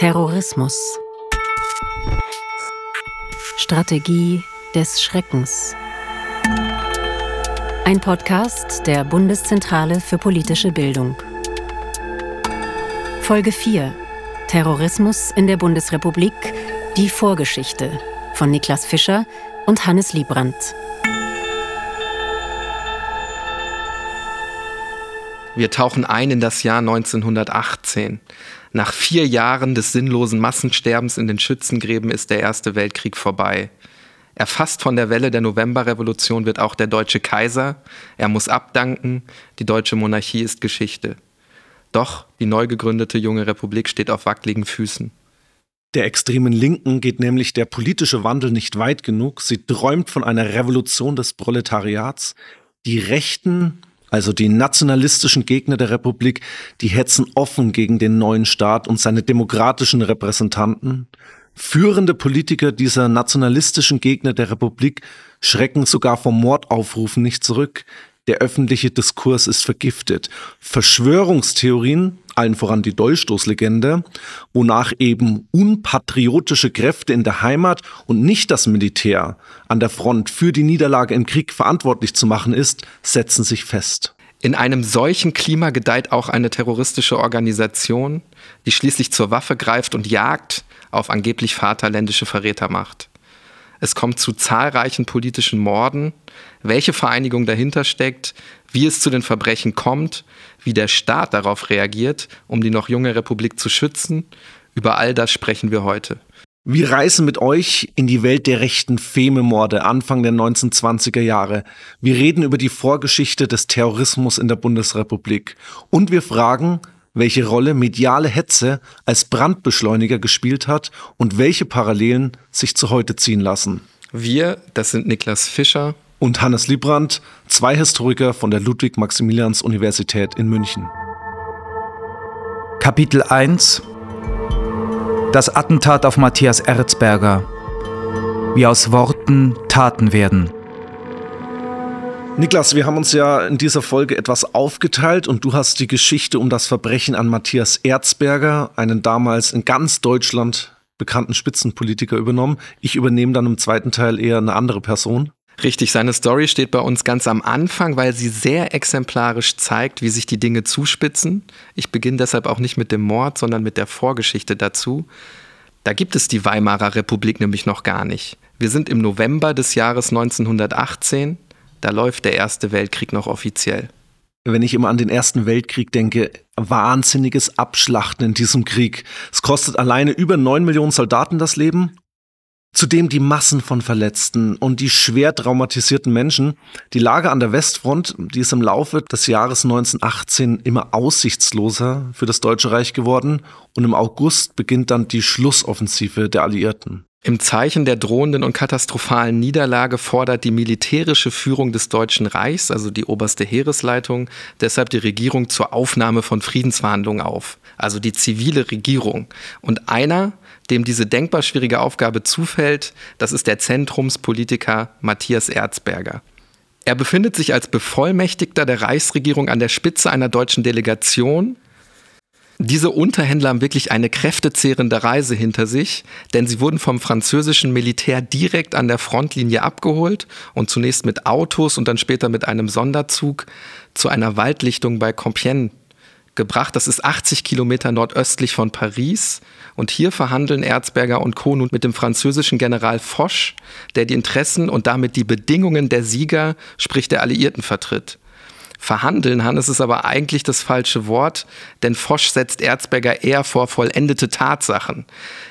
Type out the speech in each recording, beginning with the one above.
Terrorismus. Strategie des Schreckens. Ein Podcast der Bundeszentrale für politische Bildung. Folge 4. Terrorismus in der Bundesrepublik. Die Vorgeschichte von Niklas Fischer und Hannes Liebrandt. Wir tauchen ein in das Jahr 1918. Nach vier Jahren des sinnlosen Massensterbens in den Schützengräben ist der Erste Weltkrieg vorbei. Erfasst von der Welle der Novemberrevolution wird auch der deutsche Kaiser. Er muss abdanken. Die deutsche Monarchie ist Geschichte. Doch die neu gegründete junge Republik steht auf wackeligen Füßen. Der extremen Linken geht nämlich der politische Wandel nicht weit genug. Sie träumt von einer Revolution des Proletariats. Die Rechten also die nationalistischen Gegner der Republik, die hetzen offen gegen den neuen Staat und seine demokratischen Repräsentanten. Führende Politiker dieser nationalistischen Gegner der Republik schrecken sogar vom Mordaufrufen nicht zurück. Der öffentliche Diskurs ist vergiftet. Verschwörungstheorien, allen voran die Dolchstoßlegende, wonach eben unpatriotische Kräfte in der Heimat und nicht das Militär an der Front für die Niederlage im Krieg verantwortlich zu machen ist, setzen sich fest. In einem solchen Klima gedeiht auch eine terroristische Organisation, die schließlich zur Waffe greift und Jagd auf angeblich vaterländische Verrätermacht. Es kommt zu zahlreichen politischen Morden. Welche Vereinigung dahinter steckt, wie es zu den Verbrechen kommt, wie der Staat darauf reagiert, um die noch junge Republik zu schützen, über all das sprechen wir heute. Wir reisen mit euch in die Welt der rechten Fememorde Anfang der 1920er Jahre. Wir reden über die Vorgeschichte des Terrorismus in der Bundesrepublik. Und wir fragen, welche Rolle mediale Hetze als Brandbeschleuniger gespielt hat und welche Parallelen sich zu heute ziehen lassen. Wir, das sind Niklas Fischer und Hannes Liebrandt, zwei Historiker von der Ludwig-Maximilians-Universität in München. Kapitel 1 Das Attentat auf Matthias Erzberger. Wie aus Worten Taten werden. Niklas, wir haben uns ja in dieser Folge etwas aufgeteilt und du hast die Geschichte um das Verbrechen an Matthias Erzberger, einen damals in ganz Deutschland bekannten Spitzenpolitiker, übernommen. Ich übernehme dann im zweiten Teil eher eine andere Person. Richtig, seine Story steht bei uns ganz am Anfang, weil sie sehr exemplarisch zeigt, wie sich die Dinge zuspitzen. Ich beginne deshalb auch nicht mit dem Mord, sondern mit der Vorgeschichte dazu. Da gibt es die Weimarer Republik nämlich noch gar nicht. Wir sind im November des Jahres 1918 da läuft der Erste Weltkrieg noch offiziell. Wenn ich immer an den Ersten Weltkrieg denke, wahnsinniges Abschlachten in diesem Krieg. Es kostet alleine über neun Millionen Soldaten das Leben. Zudem die Massen von Verletzten und die schwer traumatisierten Menschen. Die Lage an der Westfront, die ist im Laufe des Jahres 1918 immer aussichtsloser für das Deutsche Reich geworden und im August beginnt dann die Schlussoffensive der Alliierten. Im Zeichen der drohenden und katastrophalen Niederlage fordert die militärische Führung des Deutschen Reichs, also die oberste Heeresleitung, deshalb die Regierung zur Aufnahme von Friedensverhandlungen auf, also die zivile Regierung. Und einer, dem diese denkbar schwierige Aufgabe zufällt, das ist der Zentrumspolitiker Matthias Erzberger. Er befindet sich als Bevollmächtigter der Reichsregierung an der Spitze einer deutschen Delegation diese Unterhändler haben wirklich eine kräftezehrende Reise hinter sich, denn sie wurden vom französischen Militär direkt an der Frontlinie abgeholt und zunächst mit Autos und dann später mit einem Sonderzug zu einer Waldlichtung bei Compiègne gebracht. Das ist 80 Kilometer nordöstlich von Paris. Und hier verhandeln Erzberger und Co. nun mit dem französischen General Foch, der die Interessen und damit die Bedingungen der Sieger, sprich der Alliierten, vertritt. Verhandeln, Hannes, ist aber eigentlich das falsche Wort, denn Fosch setzt Erzberger eher vor vollendete Tatsachen,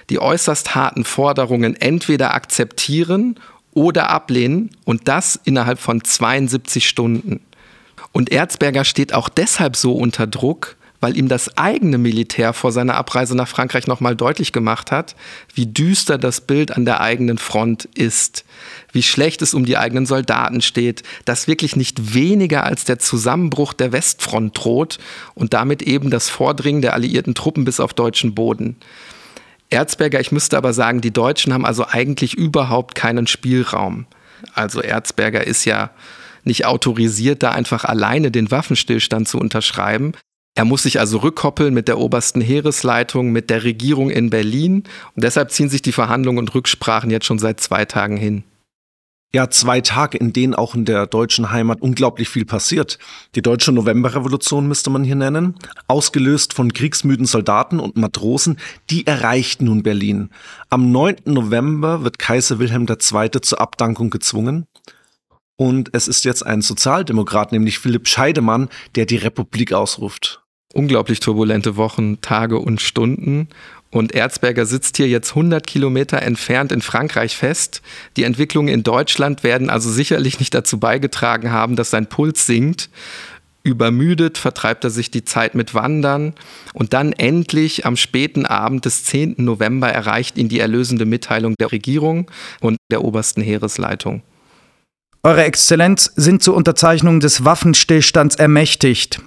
die äußerst harten Forderungen entweder akzeptieren oder ablehnen und das innerhalb von 72 Stunden. Und Erzberger steht auch deshalb so unter Druck, weil ihm das eigene Militär vor seiner Abreise nach Frankreich nochmal deutlich gemacht hat, wie düster das Bild an der eigenen Front ist, wie schlecht es um die eigenen Soldaten steht, dass wirklich nicht weniger als der Zusammenbruch der Westfront droht und damit eben das Vordringen der alliierten Truppen bis auf deutschen Boden. Erzberger, ich müsste aber sagen, die Deutschen haben also eigentlich überhaupt keinen Spielraum. Also Erzberger ist ja nicht autorisiert, da einfach alleine den Waffenstillstand zu unterschreiben. Er muss sich also rückkoppeln mit der obersten Heeresleitung, mit der Regierung in Berlin. Und deshalb ziehen sich die Verhandlungen und Rücksprachen jetzt schon seit zwei Tagen hin. Ja, zwei Tage, in denen auch in der deutschen Heimat unglaublich viel passiert. Die deutsche Novemberrevolution müsste man hier nennen, ausgelöst von kriegsmüden Soldaten und Matrosen, die erreicht nun Berlin. Am 9. November wird Kaiser Wilhelm II. zur Abdankung gezwungen. Und es ist jetzt ein Sozialdemokrat, nämlich Philipp Scheidemann, der die Republik ausruft unglaublich turbulente Wochen, Tage und Stunden. Und Erzberger sitzt hier jetzt 100 Kilometer entfernt in Frankreich fest. Die Entwicklungen in Deutschland werden also sicherlich nicht dazu beigetragen haben, dass sein Puls sinkt. Übermüdet vertreibt er sich die Zeit mit Wandern und dann endlich am späten Abend des 10. November erreicht ihn die erlösende Mitteilung der Regierung und der obersten Heeresleitung. Eure Exzellenz sind zur Unterzeichnung des Waffenstillstands ermächtigt.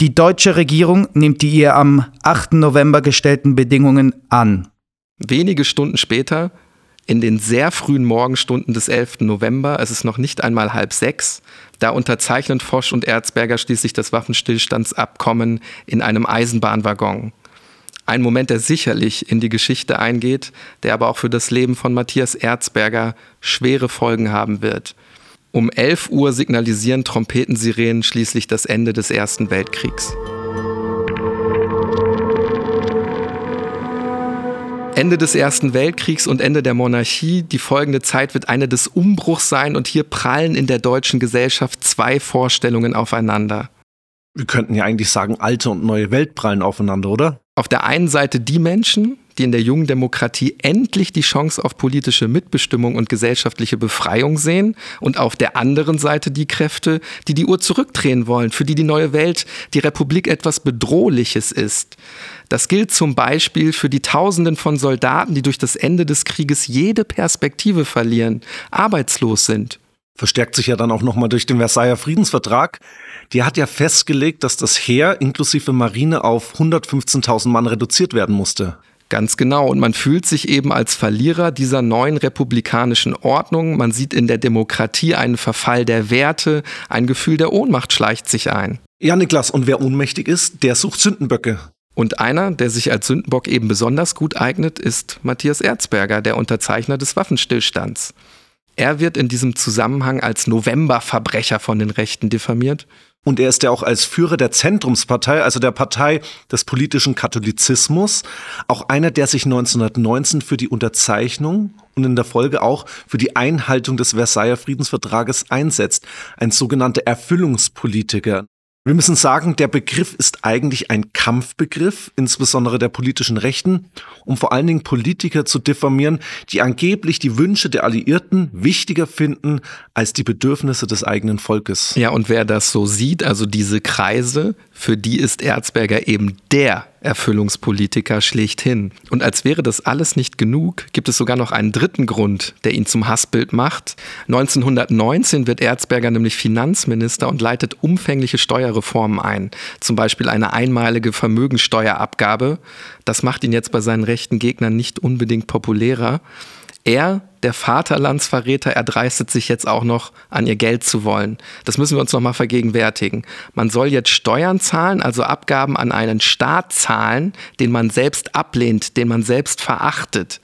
Die deutsche Regierung nimmt die ihr am 8. November gestellten Bedingungen an. Wenige Stunden später, in den sehr frühen Morgenstunden des 11. November, es ist noch nicht einmal halb sechs, da unterzeichnen Fosch und Erzberger schließlich das Waffenstillstandsabkommen in einem Eisenbahnwaggon. Ein Moment, der sicherlich in die Geschichte eingeht, der aber auch für das Leben von Matthias Erzberger schwere Folgen haben wird. Um 11 Uhr signalisieren Trompetensirenen schließlich das Ende des Ersten Weltkriegs. Ende des Ersten Weltkriegs und Ende der Monarchie. Die folgende Zeit wird eine des Umbruchs sein und hier prallen in der deutschen Gesellschaft zwei Vorstellungen aufeinander. Wir könnten ja eigentlich sagen, alte und neue Welt prallen aufeinander, oder? Auf der einen Seite die Menschen, die in der jungen Demokratie endlich die Chance auf politische Mitbestimmung und gesellschaftliche Befreiung sehen und auf der anderen Seite die Kräfte, die die Uhr zurückdrehen wollen, für die die neue Welt, die Republik etwas Bedrohliches ist. Das gilt zum Beispiel für die Tausenden von Soldaten, die durch das Ende des Krieges jede Perspektive verlieren, arbeitslos sind. Verstärkt sich ja dann auch nochmal durch den Versailler Friedensvertrag. Die hat ja festgelegt, dass das Heer inklusive Marine auf 115.000 Mann reduziert werden musste. Ganz genau. Und man fühlt sich eben als Verlierer dieser neuen republikanischen Ordnung. Man sieht in der Demokratie einen Verfall der Werte, ein Gefühl der Ohnmacht schleicht sich ein. Ja, Niklas, und wer ohnmächtig ist, der sucht Sündenböcke. Und einer, der sich als Sündenbock eben besonders gut eignet, ist Matthias Erzberger, der Unterzeichner des Waffenstillstands. Er wird in diesem Zusammenhang als Novemberverbrecher von den Rechten diffamiert. Und er ist ja auch als Führer der Zentrumspartei, also der Partei des politischen Katholizismus, auch einer, der sich 1919 für die Unterzeichnung und in der Folge auch für die Einhaltung des Versailler Friedensvertrages einsetzt. Ein sogenannter Erfüllungspolitiker. Wir müssen sagen, der Begriff ist eigentlich ein Kampfbegriff, insbesondere der politischen Rechten, um vor allen Dingen Politiker zu diffamieren, die angeblich die Wünsche der Alliierten wichtiger finden als die Bedürfnisse des eigenen Volkes. Ja, und wer das so sieht, also diese Kreise, für die ist Erzberger eben der Erfüllungspolitiker schlechthin. Und als wäre das alles nicht genug, gibt es sogar noch einen dritten Grund, der ihn zum Hassbild macht. 1919 wird Erzberger nämlich Finanzminister und leitet umfängliche Steuerreformen ein. Zum Beispiel eine einmalige Vermögensteuerabgabe. Das macht ihn jetzt bei seinen rechten Gegnern nicht unbedingt populärer. Er, der Vaterlandsverräter, erdreistet sich jetzt auch noch, an ihr Geld zu wollen. Das müssen wir uns nochmal vergegenwärtigen. Man soll jetzt Steuern zahlen, also Abgaben an einen Staat zahlen, den man selbst ablehnt, den man selbst verachtet.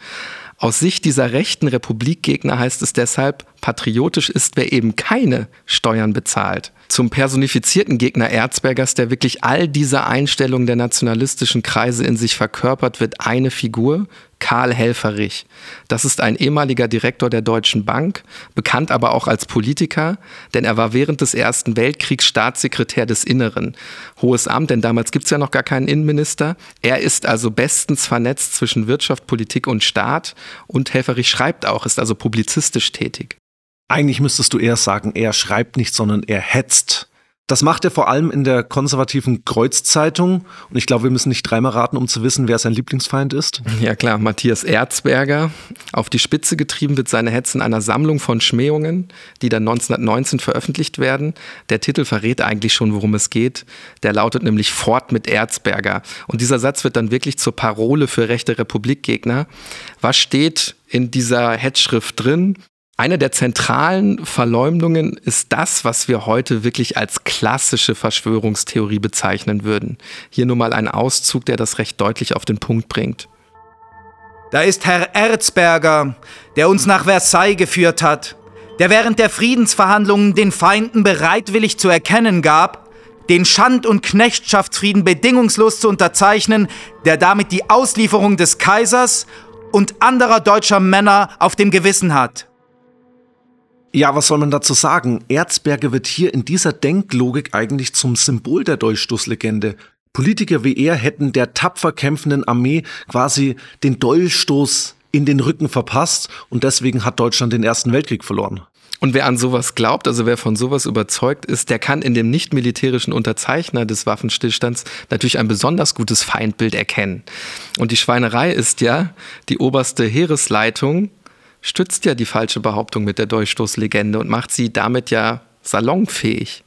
Aus Sicht dieser rechten Republikgegner heißt es deshalb, patriotisch ist, wer eben keine Steuern bezahlt zum personifizierten Gegner Erzbergers, der wirklich all diese Einstellungen der nationalistischen Kreise in sich verkörpert, wird eine Figur, Karl Helferich. Das ist ein ehemaliger Direktor der Deutschen Bank, bekannt aber auch als Politiker, denn er war während des Ersten Weltkriegs Staatssekretär des Inneren. Hohes Amt, denn damals gibt es ja noch gar keinen Innenminister. Er ist also bestens vernetzt zwischen Wirtschaft, Politik und Staat und Helferich schreibt auch, ist also publizistisch tätig. Eigentlich müsstest du eher sagen, er schreibt nicht, sondern er hetzt. Das macht er vor allem in der konservativen Kreuzzeitung. Und ich glaube, wir müssen nicht dreimal raten, um zu wissen, wer sein Lieblingsfeind ist. Ja klar, Matthias Erzberger. Auf die Spitze getrieben wird seine Hetze in einer Sammlung von Schmähungen, die dann 1919 veröffentlicht werden. Der Titel verrät eigentlich schon, worum es geht. Der lautet nämlich Fort mit Erzberger. Und dieser Satz wird dann wirklich zur Parole für rechte Republikgegner. Was steht in dieser Hetzschrift drin? Eine der zentralen Verleumdungen ist das, was wir heute wirklich als klassische Verschwörungstheorie bezeichnen würden. Hier nur mal ein Auszug, der das recht deutlich auf den Punkt bringt. Da ist Herr Erzberger, der uns nach Versailles geführt hat, der während der Friedensverhandlungen den Feinden bereitwillig zu erkennen gab, den Schand- und Knechtschaftsfrieden bedingungslos zu unterzeichnen, der damit die Auslieferung des Kaisers und anderer deutscher Männer auf dem Gewissen hat. Ja, was soll man dazu sagen? Erzberger wird hier in dieser Denklogik eigentlich zum Symbol der Dolchstoßlegende. Politiker wie er hätten der tapfer kämpfenden Armee quasi den Dolchstoß in den Rücken verpasst und deswegen hat Deutschland den Ersten Weltkrieg verloren. Und wer an sowas glaubt, also wer von sowas überzeugt ist, der kann in dem nicht militärischen Unterzeichner des Waffenstillstands natürlich ein besonders gutes Feindbild erkennen. Und die Schweinerei ist ja, die oberste Heeresleitung stützt ja die falsche Behauptung mit der Durchstoßlegende und macht sie damit ja salonfähig.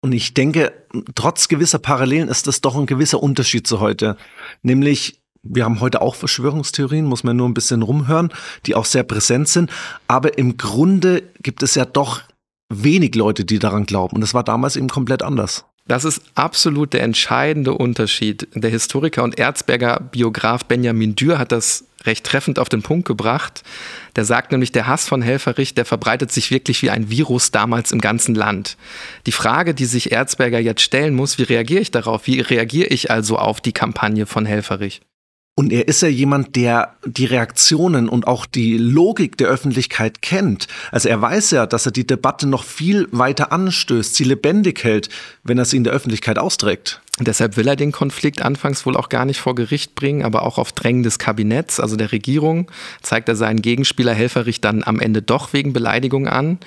Und ich denke, trotz gewisser Parallelen ist das doch ein gewisser Unterschied zu heute. Nämlich, wir haben heute auch Verschwörungstheorien, muss man nur ein bisschen rumhören, die auch sehr präsent sind. Aber im Grunde gibt es ja doch wenig Leute, die daran glauben. Und das war damals eben komplett anders. Das ist absolut der entscheidende Unterschied. Der Historiker und Erzberger Biograf Benjamin Dürr hat das recht treffend auf den Punkt gebracht. Der sagt nämlich, der Hass von Helferich, der verbreitet sich wirklich wie ein Virus damals im ganzen Land. Die Frage, die sich Erzberger jetzt stellen muss, wie reagiere ich darauf? Wie reagiere ich also auf die Kampagne von Helferich? Und er ist ja jemand, der die Reaktionen und auch die Logik der Öffentlichkeit kennt. Also er weiß ja, dass er die Debatte noch viel weiter anstößt, sie lebendig hält, wenn er sie in der Öffentlichkeit austrägt. Deshalb will er den Konflikt anfangs wohl auch gar nicht vor Gericht bringen, aber auch auf Drängen des Kabinetts, also der Regierung, zeigt er seinen Gegenspieler Helferich dann am Ende doch wegen Beleidigung an.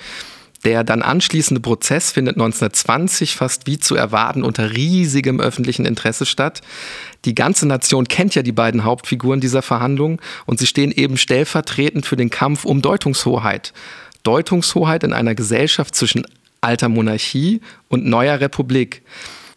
Der dann anschließende Prozess findet 1920 fast wie zu erwarten unter riesigem öffentlichen Interesse statt. Die ganze Nation kennt ja die beiden Hauptfiguren dieser Verhandlungen und sie stehen eben stellvertretend für den Kampf um Deutungshoheit. Deutungshoheit in einer Gesellschaft zwischen alter Monarchie und neuer Republik.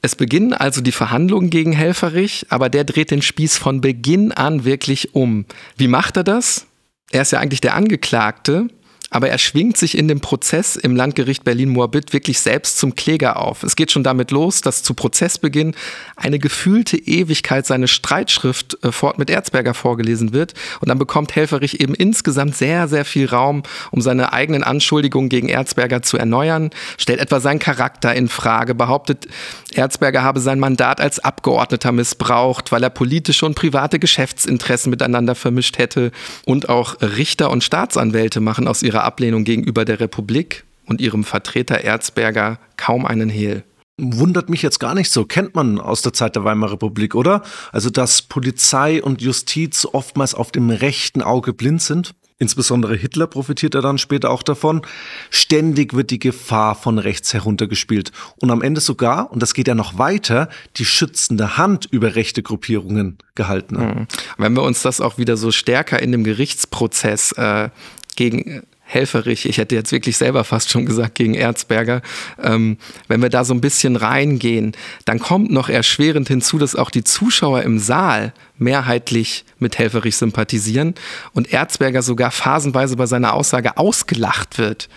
Es beginnen also die Verhandlungen gegen Helferich, aber der dreht den Spieß von Beginn an wirklich um. Wie macht er das? Er ist ja eigentlich der Angeklagte aber er schwingt sich in dem Prozess im Landgericht Berlin-Moabit wirklich selbst zum Kläger auf. Es geht schon damit los, dass zu Prozessbeginn eine gefühlte Ewigkeit seine Streitschrift äh, fort mit Erzberger vorgelesen wird und dann bekommt Helferich eben insgesamt sehr, sehr viel Raum, um seine eigenen Anschuldigungen gegen Erzberger zu erneuern, stellt etwa seinen Charakter in Frage, behauptet, Erzberger habe sein Mandat als Abgeordneter missbraucht, weil er politische und private Geschäftsinteressen miteinander vermischt hätte und auch Richter und Staatsanwälte machen aus ihrer Ablehnung gegenüber der Republik und ihrem Vertreter Erzberger kaum einen Hehl. Wundert mich jetzt gar nicht so. Kennt man aus der Zeit der Weimarer Republik, oder? Also, dass Polizei und Justiz oftmals auf dem rechten Auge blind sind. Insbesondere Hitler profitiert er dann später auch davon. Ständig wird die Gefahr von rechts heruntergespielt. Und am Ende sogar, und das geht ja noch weiter, die schützende Hand über rechte Gruppierungen gehalten. Mhm. Wenn wir uns das auch wieder so stärker in dem Gerichtsprozess äh, gegen Helferich, ich hätte jetzt wirklich selber fast schon gesagt gegen Erzberger, ähm, wenn wir da so ein bisschen reingehen, dann kommt noch erschwerend hinzu, dass auch die Zuschauer im Saal mehrheitlich mit Helferich sympathisieren und Erzberger sogar phasenweise bei seiner Aussage ausgelacht wird.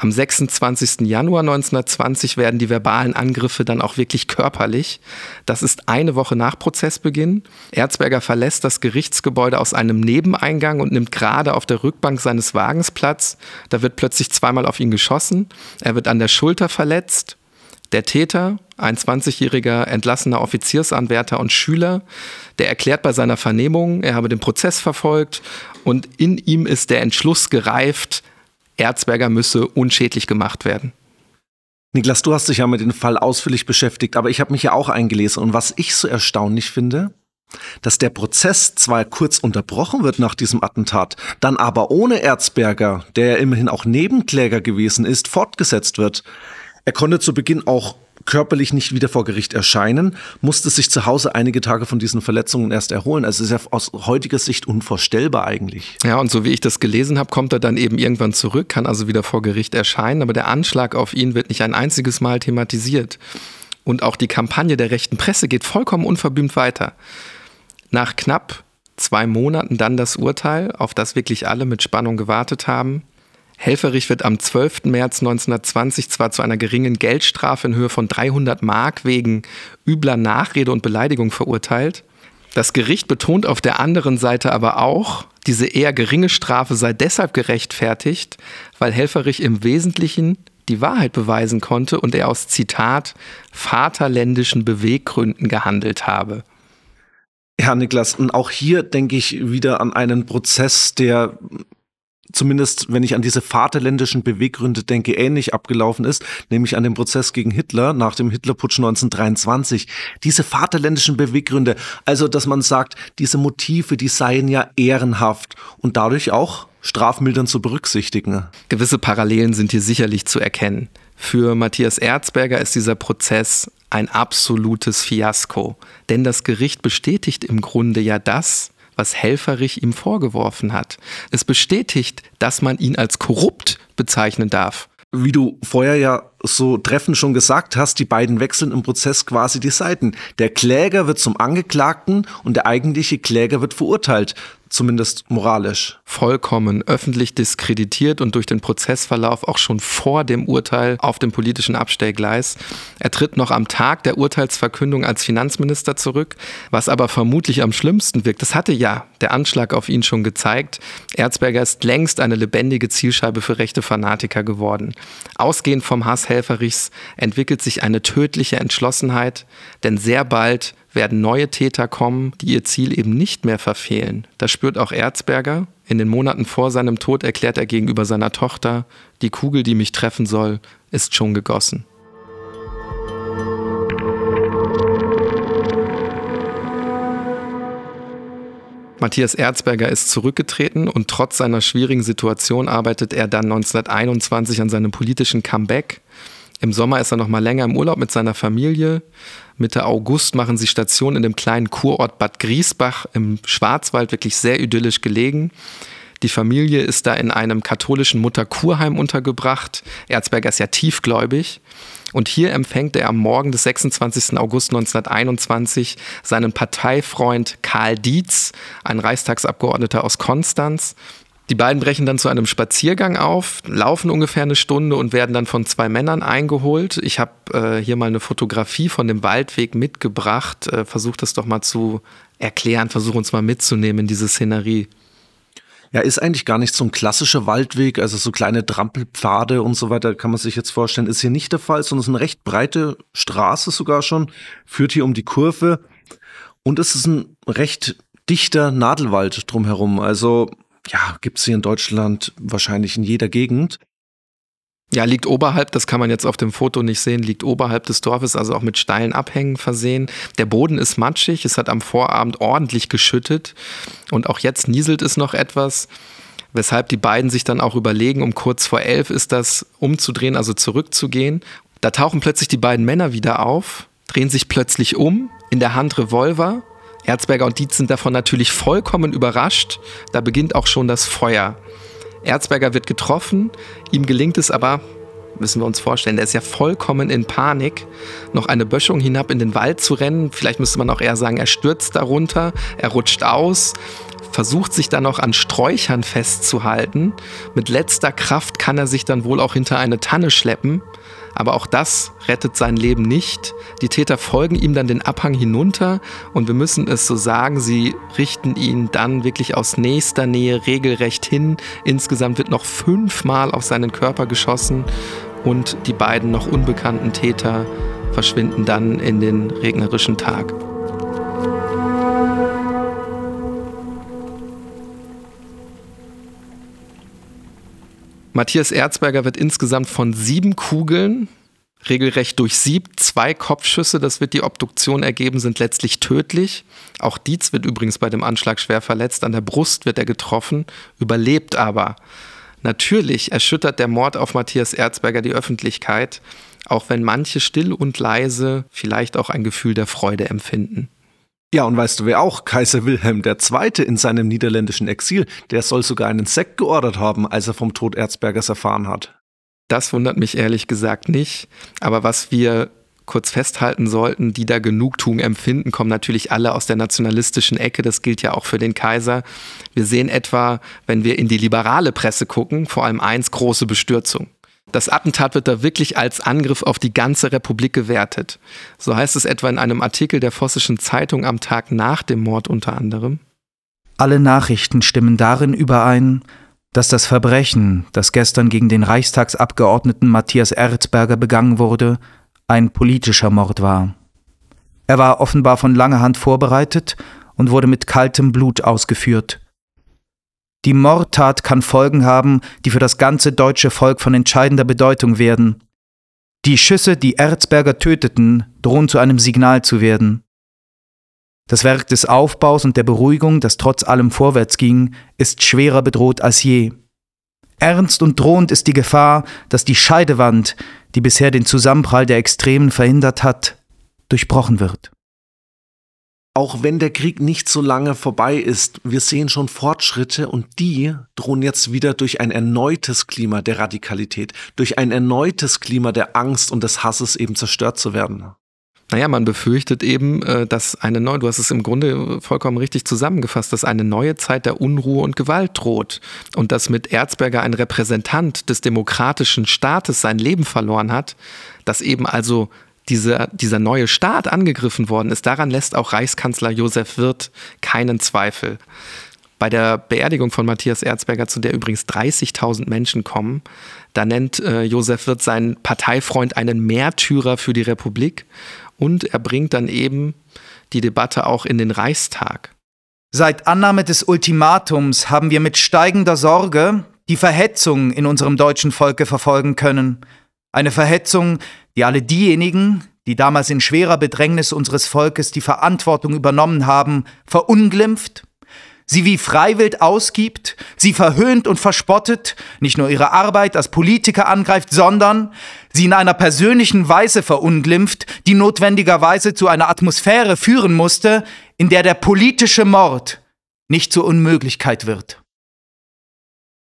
Am 26. Januar 1920 werden die verbalen Angriffe dann auch wirklich körperlich. Das ist eine Woche nach Prozessbeginn. Erzberger verlässt das Gerichtsgebäude aus einem Nebeneingang und nimmt gerade auf der Rückbank seines Wagens Platz. Da wird plötzlich zweimal auf ihn geschossen. Er wird an der Schulter verletzt. Der Täter, ein 20-jähriger entlassener Offiziersanwärter und Schüler, der erklärt bei seiner Vernehmung, er habe den Prozess verfolgt und in ihm ist der Entschluss gereift, Erzberger müsse unschädlich gemacht werden. Niklas, du hast dich ja mit dem Fall ausführlich beschäftigt, aber ich habe mich ja auch eingelesen. Und was ich so erstaunlich finde, dass der Prozess zwar kurz unterbrochen wird nach diesem Attentat, dann aber ohne Erzberger, der ja immerhin auch Nebenkläger gewesen ist, fortgesetzt wird. Er konnte zu Beginn auch körperlich nicht wieder vor Gericht erscheinen, musste sich zu Hause einige Tage von diesen Verletzungen erst erholen. Also ist ja aus heutiger Sicht unvorstellbar eigentlich. Ja, und so wie ich das gelesen habe, kommt er dann eben irgendwann zurück, kann also wieder vor Gericht erscheinen, aber der Anschlag auf ihn wird nicht ein einziges Mal thematisiert. Und auch die Kampagne der rechten Presse geht vollkommen unverbümt weiter. Nach knapp zwei Monaten dann das Urteil, auf das wirklich alle mit Spannung gewartet haben. Helferich wird am 12. März 1920 zwar zu einer geringen Geldstrafe in Höhe von 300 Mark wegen übler Nachrede und Beleidigung verurteilt. Das Gericht betont auf der anderen Seite aber auch, diese eher geringe Strafe sei deshalb gerechtfertigt, weil Helferich im Wesentlichen die Wahrheit beweisen konnte und er aus Zitat vaterländischen Beweggründen gehandelt habe. Herr Niklas, und auch hier denke ich wieder an einen Prozess, der zumindest wenn ich an diese vaterländischen Beweggründe denke, ähnlich abgelaufen ist, nämlich an den Prozess gegen Hitler nach dem Hitlerputsch 1923. Diese vaterländischen Beweggründe, also dass man sagt, diese Motive, die seien ja ehrenhaft und dadurch auch strafmildern zu berücksichtigen. Gewisse Parallelen sind hier sicherlich zu erkennen. Für Matthias Erzberger ist dieser Prozess ein absolutes Fiasko, denn das Gericht bestätigt im Grunde ja das, was Helferich ihm vorgeworfen hat. Es bestätigt, dass man ihn als korrupt bezeichnen darf. Wie du vorher ja so treffend schon gesagt hast, die beiden wechseln im Prozess quasi die Seiten. Der Kläger wird zum Angeklagten und der eigentliche Kläger wird verurteilt zumindest moralisch. Vollkommen öffentlich diskreditiert und durch den Prozessverlauf auch schon vor dem Urteil auf dem politischen Abstellgleis. Er tritt noch am Tag der Urteilsverkündung als Finanzminister zurück, was aber vermutlich am schlimmsten wirkt. Das hatte ja der Anschlag auf ihn schon gezeigt. Erzberger ist längst eine lebendige Zielscheibe für rechte Fanatiker geworden. Ausgehend vom Hass Helferichs entwickelt sich eine tödliche Entschlossenheit, denn sehr bald werden neue Täter kommen, die ihr Ziel eben nicht mehr verfehlen. Das spürt auch Erzberger. In den Monaten vor seinem Tod erklärt er gegenüber seiner Tochter, die Kugel, die mich treffen soll, ist schon gegossen. Matthias Erzberger ist zurückgetreten und trotz seiner schwierigen Situation arbeitet er dann 1921 an seinem politischen Comeback. Im Sommer ist er noch mal länger im Urlaub mit seiner Familie. Mitte August machen sie Station in dem kleinen Kurort Bad Griesbach im Schwarzwald, wirklich sehr idyllisch gelegen. Die Familie ist da in einem katholischen Mutterkurheim untergebracht. Erzberger ist ja tiefgläubig. Und hier empfängt er am Morgen des 26. August 1921 seinen Parteifreund Karl Dietz, ein Reichstagsabgeordneter aus Konstanz. Die beiden brechen dann zu einem Spaziergang auf, laufen ungefähr eine Stunde und werden dann von zwei Männern eingeholt. Ich habe äh, hier mal eine Fotografie von dem Waldweg mitgebracht. Äh, versuch das doch mal zu erklären, versuch uns mal mitzunehmen in diese Szenerie. Ja, ist eigentlich gar nicht so ein klassischer Waldweg, also so kleine Trampelpfade und so weiter, kann man sich jetzt vorstellen, ist hier nicht der Fall, sondern es ist eine recht breite Straße sogar schon, führt hier um die Kurve und es ist ein recht dichter Nadelwald drumherum. Also ja, gibt's hier in Deutschland wahrscheinlich in jeder Gegend. Ja, liegt oberhalb, das kann man jetzt auf dem Foto nicht sehen, liegt oberhalb des Dorfes, also auch mit steilen Abhängen versehen. Der Boden ist matschig, es hat am Vorabend ordentlich geschüttet und auch jetzt nieselt es noch etwas, weshalb die beiden sich dann auch überlegen, um kurz vor elf ist das umzudrehen, also zurückzugehen. Da tauchen plötzlich die beiden Männer wieder auf, drehen sich plötzlich um, in der Hand Revolver. Erzberger und Dietz sind davon natürlich vollkommen überrascht. Da beginnt auch schon das Feuer. Erzberger wird getroffen, ihm gelingt es aber, müssen wir uns vorstellen, der ist ja vollkommen in Panik, noch eine Böschung hinab in den Wald zu rennen. Vielleicht müsste man auch eher sagen, er stürzt darunter, er rutscht aus, versucht sich dann noch an Sträuchern festzuhalten. Mit letzter Kraft kann er sich dann wohl auch hinter eine Tanne schleppen. Aber auch das rettet sein Leben nicht. Die Täter folgen ihm dann den Abhang hinunter und wir müssen es so sagen, sie richten ihn dann wirklich aus nächster Nähe regelrecht hin. Insgesamt wird noch fünfmal auf seinen Körper geschossen und die beiden noch unbekannten Täter verschwinden dann in den regnerischen Tag. Matthias Erzberger wird insgesamt von sieben Kugeln regelrecht durchsiebt. Zwei Kopfschüsse, das wird die Obduktion ergeben, sind letztlich tödlich. Auch Dietz wird übrigens bei dem Anschlag schwer verletzt. An der Brust wird er getroffen, überlebt aber. Natürlich erschüttert der Mord auf Matthias Erzberger die Öffentlichkeit, auch wenn manche still und leise vielleicht auch ein Gefühl der Freude empfinden. Ja, und weißt du, wer auch Kaiser Wilhelm II. in seinem niederländischen Exil, der soll sogar einen Sekt geordert haben, als er vom Tod Erzbergers erfahren hat. Das wundert mich ehrlich gesagt nicht. Aber was wir kurz festhalten sollten, die da Genugtuung empfinden, kommen natürlich alle aus der nationalistischen Ecke. Das gilt ja auch für den Kaiser. Wir sehen etwa, wenn wir in die liberale Presse gucken, vor allem eins große Bestürzung. Das Attentat wird da wirklich als Angriff auf die ganze Republik gewertet. So heißt es etwa in einem Artikel der Vossischen Zeitung am Tag nach dem Mord unter anderem. Alle Nachrichten stimmen darin überein, dass das Verbrechen, das gestern gegen den Reichstagsabgeordneten Matthias Erzberger begangen wurde, ein politischer Mord war. Er war offenbar von langer Hand vorbereitet und wurde mit kaltem Blut ausgeführt. Die Mordtat kann Folgen haben, die für das ganze deutsche Volk von entscheidender Bedeutung werden. Die Schüsse, die Erzberger töteten, drohen zu einem Signal zu werden. Das Werk des Aufbaus und der Beruhigung, das trotz allem vorwärts ging, ist schwerer bedroht als je. Ernst und drohend ist die Gefahr, dass die Scheidewand, die bisher den Zusammenprall der Extremen verhindert hat, durchbrochen wird. Auch wenn der Krieg nicht so lange vorbei ist, wir sehen schon Fortschritte und die drohen jetzt wieder durch ein erneutes Klima der Radikalität, durch ein erneutes Klima der Angst und des Hasses eben zerstört zu werden. Naja, man befürchtet eben, äh, dass eine neue, du hast es im Grunde vollkommen richtig zusammengefasst, dass eine neue Zeit der Unruhe und Gewalt droht und dass mit Erzberger ein Repräsentant des demokratischen Staates sein Leben verloren hat, dass eben also dieser, dieser neue Staat angegriffen worden ist. Daran lässt auch Reichskanzler Josef Wirth keinen Zweifel. Bei der Beerdigung von Matthias Erzberger, zu der übrigens 30.000 Menschen kommen, da nennt äh, Josef Wirth seinen Parteifreund einen Märtyrer für die Republik und er bringt dann eben die Debatte auch in den Reichstag. Seit Annahme des Ultimatums haben wir mit steigender Sorge die Verhetzung in unserem deutschen Volke verfolgen können. Eine Verhetzung, die alle diejenigen, die damals in schwerer Bedrängnis unseres Volkes die Verantwortung übernommen haben, verunglimpft sie wie Freiwild ausgibt, sie verhöhnt und verspottet, nicht nur ihre Arbeit als Politiker angreift, sondern sie in einer persönlichen Weise verunglimpft, die notwendigerweise zu einer Atmosphäre führen musste, in der der politische Mord nicht zur Unmöglichkeit wird.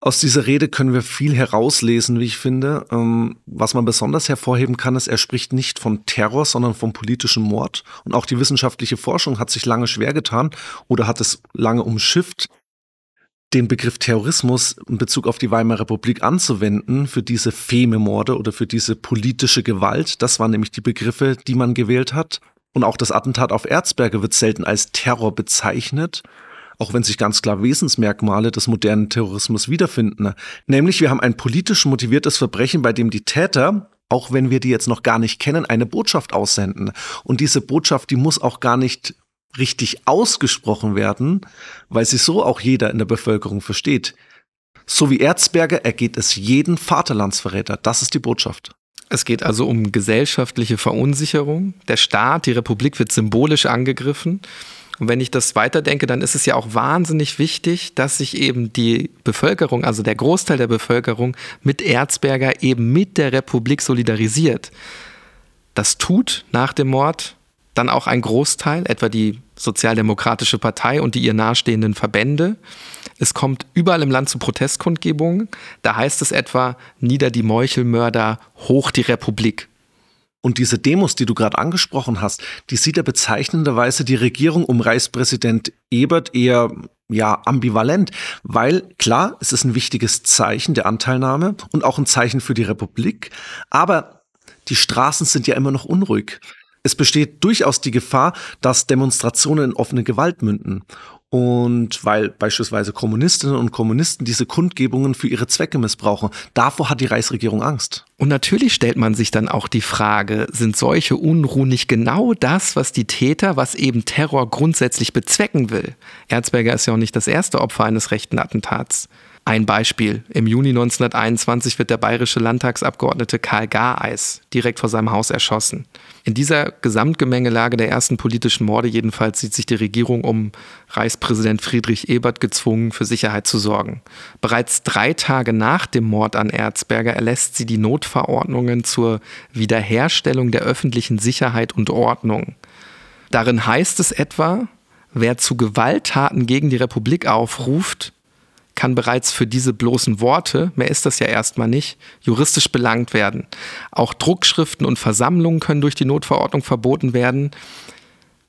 Aus dieser Rede können wir viel herauslesen, wie ich finde. Ähm, was man besonders hervorheben kann, ist, er spricht nicht von Terror, sondern vom politischen Mord. Und auch die wissenschaftliche Forschung hat sich lange schwer getan oder hat es lange umschifft, den Begriff Terrorismus in Bezug auf die Weimarer Republik anzuwenden für diese Fememorde oder für diese politische Gewalt. Das waren nämlich die Begriffe, die man gewählt hat. Und auch das Attentat auf Erzberger wird selten als Terror bezeichnet auch wenn sich ganz klar Wesensmerkmale des modernen Terrorismus wiederfinden. Nämlich wir haben ein politisch motiviertes Verbrechen, bei dem die Täter auch wenn wir die jetzt noch gar nicht kennen, eine Botschaft aussenden. Und diese Botschaft, die muss auch gar nicht richtig ausgesprochen werden, weil sie so auch jeder in der Bevölkerung versteht. So wie Erzberger ergeht es jeden Vaterlandsverräter. Das ist die Botschaft. Es geht also um gesellschaftliche Verunsicherung. Der Staat, die Republik wird symbolisch angegriffen. Und wenn ich das weiterdenke, dann ist es ja auch wahnsinnig wichtig, dass sich eben die Bevölkerung, also der Großteil der Bevölkerung mit Erzberger eben mit der Republik solidarisiert. Das tut nach dem Mord dann auch ein Großteil, etwa die Sozialdemokratische Partei und die ihr nahestehenden Verbände. Es kommt überall im Land zu Protestkundgebungen. Da heißt es etwa, nieder die Meuchelmörder, hoch die Republik. Und diese Demos, die du gerade angesprochen hast, die sieht ja bezeichnenderweise die Regierung um Reichspräsident Ebert eher ja ambivalent, weil klar, es ist ein wichtiges Zeichen der Anteilnahme und auch ein Zeichen für die Republik, aber die Straßen sind ja immer noch unruhig. Es besteht durchaus die Gefahr, dass Demonstrationen in offene Gewalt münden. Und weil beispielsweise Kommunistinnen und Kommunisten diese Kundgebungen für ihre Zwecke missbrauchen. Davor hat die Reichsregierung Angst. Und natürlich stellt man sich dann auch die Frage, sind solche Unruhen nicht genau das, was die Täter, was eben Terror grundsätzlich bezwecken will? Erzberger ist ja auch nicht das erste Opfer eines rechten Attentats. Ein Beispiel. Im Juni 1921 wird der bayerische Landtagsabgeordnete Karl Gareis direkt vor seinem Haus erschossen. In dieser Gesamtgemengelage der ersten politischen Morde jedenfalls sieht sich die Regierung um Reichspräsident Friedrich Ebert gezwungen, für Sicherheit zu sorgen. Bereits drei Tage nach dem Mord an Erzberger erlässt sie die Notverordnungen zur Wiederherstellung der öffentlichen Sicherheit und Ordnung. Darin heißt es etwa, wer zu Gewalttaten gegen die Republik aufruft, kann bereits für diese bloßen Worte, mehr ist das ja erstmal nicht, juristisch belangt werden. Auch Druckschriften und Versammlungen können durch die Notverordnung verboten werden.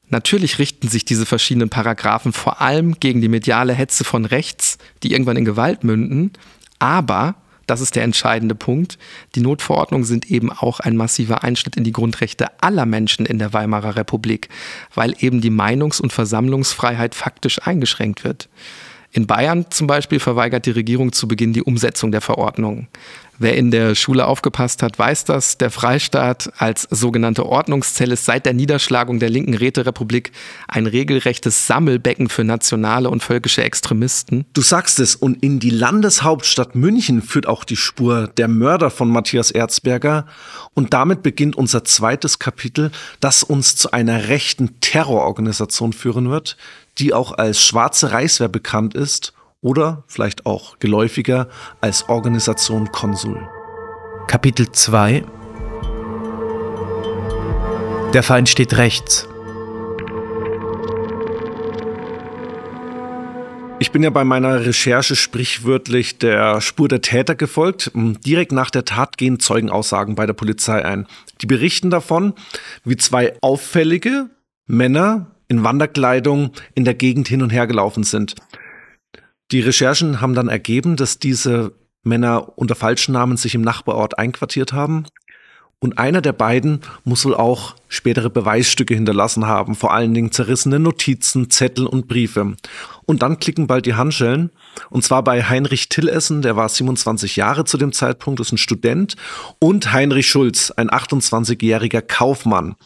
Natürlich richten sich diese verschiedenen Paragraphen vor allem gegen die mediale Hetze von rechts, die irgendwann in Gewalt münden, aber das ist der entscheidende Punkt. Die Notverordnungen sind eben auch ein massiver Einschnitt in die Grundrechte aller Menschen in der Weimarer Republik, weil eben die Meinungs- und Versammlungsfreiheit faktisch eingeschränkt wird. In Bayern zum Beispiel verweigert die Regierung zu Beginn die Umsetzung der Verordnungen. Wer in der Schule aufgepasst hat, weiß das. Der Freistaat als sogenannte Ordnungszelle ist seit der Niederschlagung der linken Räterepublik ein regelrechtes Sammelbecken für nationale und völkische Extremisten. Du sagst es, und in die Landeshauptstadt München führt auch die Spur der Mörder von Matthias Erzberger. Und damit beginnt unser zweites Kapitel, das uns zu einer rechten Terrororganisation führen wird, die auch als Schwarze Reichswehr bekannt ist oder vielleicht auch geläufiger als Organisation Konsul. Kapitel 2 Der Feind steht rechts. Ich bin ja bei meiner Recherche sprichwörtlich der Spur der Täter gefolgt. Direkt nach der Tat gehen Zeugenaussagen bei der Polizei ein. Die berichten davon, wie zwei auffällige Männer in Wanderkleidung in der Gegend hin und her gelaufen sind. Die Recherchen haben dann ergeben, dass diese Männer unter falschen Namen sich im Nachbarort einquartiert haben. Und einer der beiden muss wohl auch spätere Beweisstücke hinterlassen haben, vor allen Dingen zerrissene Notizen, Zettel und Briefe. Und dann klicken bald die Handschellen. Und zwar bei Heinrich Tillessen, der war 27 Jahre zu dem Zeitpunkt, ist ein Student, und Heinrich Schulz, ein 28-jähriger Kaufmann.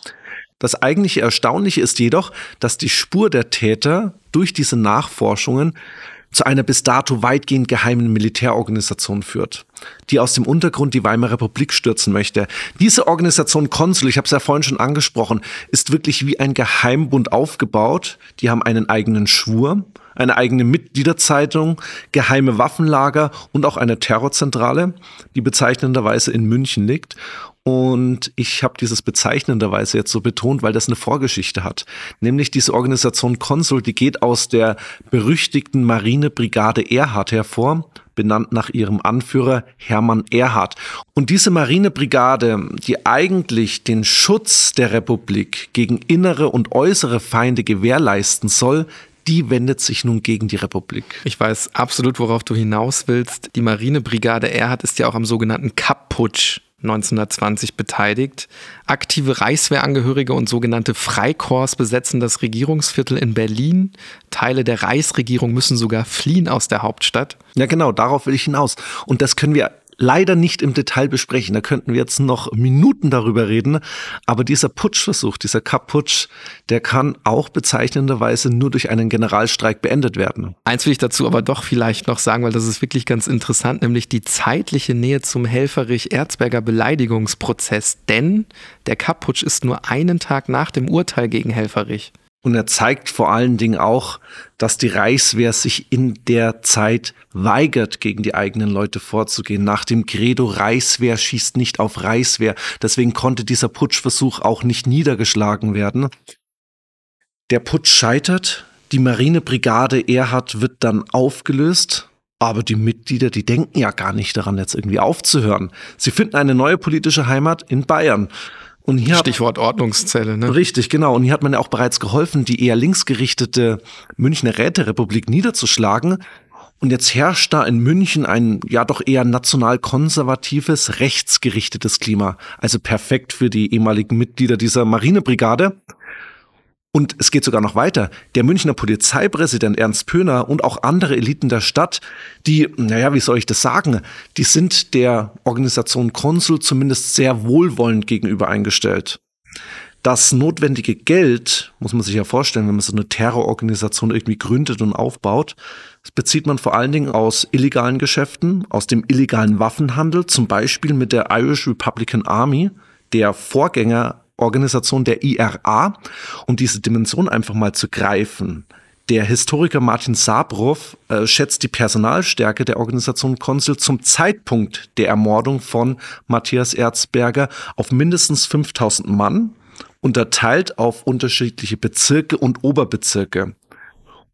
Das eigentliche Erstaunliche ist jedoch, dass die Spur der Täter durch diese Nachforschungen zu einer bis dato weitgehend geheimen Militärorganisation führt, die aus dem Untergrund die Weimarer Republik stürzen möchte. Diese Organisation Konsul, ich habe es ja vorhin schon angesprochen, ist wirklich wie ein Geheimbund aufgebaut. Die haben einen eigenen Schwur, eine eigene Mitgliederzeitung, geheime Waffenlager und auch eine Terrorzentrale, die bezeichnenderweise in München liegt. Und ich habe dieses bezeichnenderweise jetzt so betont, weil das eine Vorgeschichte hat. Nämlich diese Organisation Konsul, die geht aus der berüchtigten Marinebrigade Erhard hervor, benannt nach ihrem Anführer Hermann Erhard. Und diese Marinebrigade, die eigentlich den Schutz der Republik gegen innere und äußere Feinde gewährleisten soll, die wendet sich nun gegen die Republik. Ich weiß absolut, worauf du hinaus willst. Die Marinebrigade Erhard ist ja auch am sogenannten Kapp-Putsch 1920 beteiligt. Aktive Reichswehrangehörige und sogenannte Freikorps besetzen das Regierungsviertel in Berlin. Teile der Reichsregierung müssen sogar fliehen aus der Hauptstadt. Ja, genau, darauf will ich hinaus. Und das können wir leider nicht im Detail besprechen. Da könnten wir jetzt noch Minuten darüber reden. Aber dieser Putschversuch, dieser Kapp-Putsch, der kann auch bezeichnenderweise nur durch einen Generalstreik beendet werden. Eins will ich dazu aber doch vielleicht noch sagen, weil das ist wirklich ganz interessant, nämlich die zeitliche Nähe zum Helferich-Erzberger Beleidigungsprozess. Denn der Kapp-Putsch ist nur einen Tag nach dem Urteil gegen Helferich. Und er zeigt vor allen Dingen auch, dass die Reichswehr sich in der Zeit weigert, gegen die eigenen Leute vorzugehen. Nach dem Credo Reichswehr schießt nicht auf Reichswehr. Deswegen konnte dieser Putschversuch auch nicht niedergeschlagen werden. Der Putsch scheitert. Die Marinebrigade Erhard wird dann aufgelöst. Aber die Mitglieder, die denken ja gar nicht daran, jetzt irgendwie aufzuhören. Sie finden eine neue politische Heimat in Bayern. Und hier Stichwort Ordnungszelle, ne? Richtig, genau. Und hier hat man ja auch bereits geholfen, die eher linksgerichtete Münchner Räterepublik niederzuschlagen. Und jetzt herrscht da in München ein ja doch eher national konservatives, rechtsgerichtetes Klima. Also perfekt für die ehemaligen Mitglieder dieser Marinebrigade. Und es geht sogar noch weiter. Der Münchner Polizeipräsident Ernst Pöhner und auch andere Eliten der Stadt, die, naja, wie soll ich das sagen, die sind der Organisation Konsul zumindest sehr wohlwollend gegenüber eingestellt. Das notwendige Geld, muss man sich ja vorstellen, wenn man so eine Terrororganisation irgendwie gründet und aufbaut, das bezieht man vor allen Dingen aus illegalen Geschäften, aus dem illegalen Waffenhandel, zum Beispiel mit der Irish Republican Army, der Vorgänger Organisation der IRA, um diese Dimension einfach mal zu greifen. Der Historiker Martin Sabrow äh, schätzt die Personalstärke der Organisation Konsul zum Zeitpunkt der Ermordung von Matthias Erzberger auf mindestens 5000 Mann, unterteilt auf unterschiedliche Bezirke und Oberbezirke.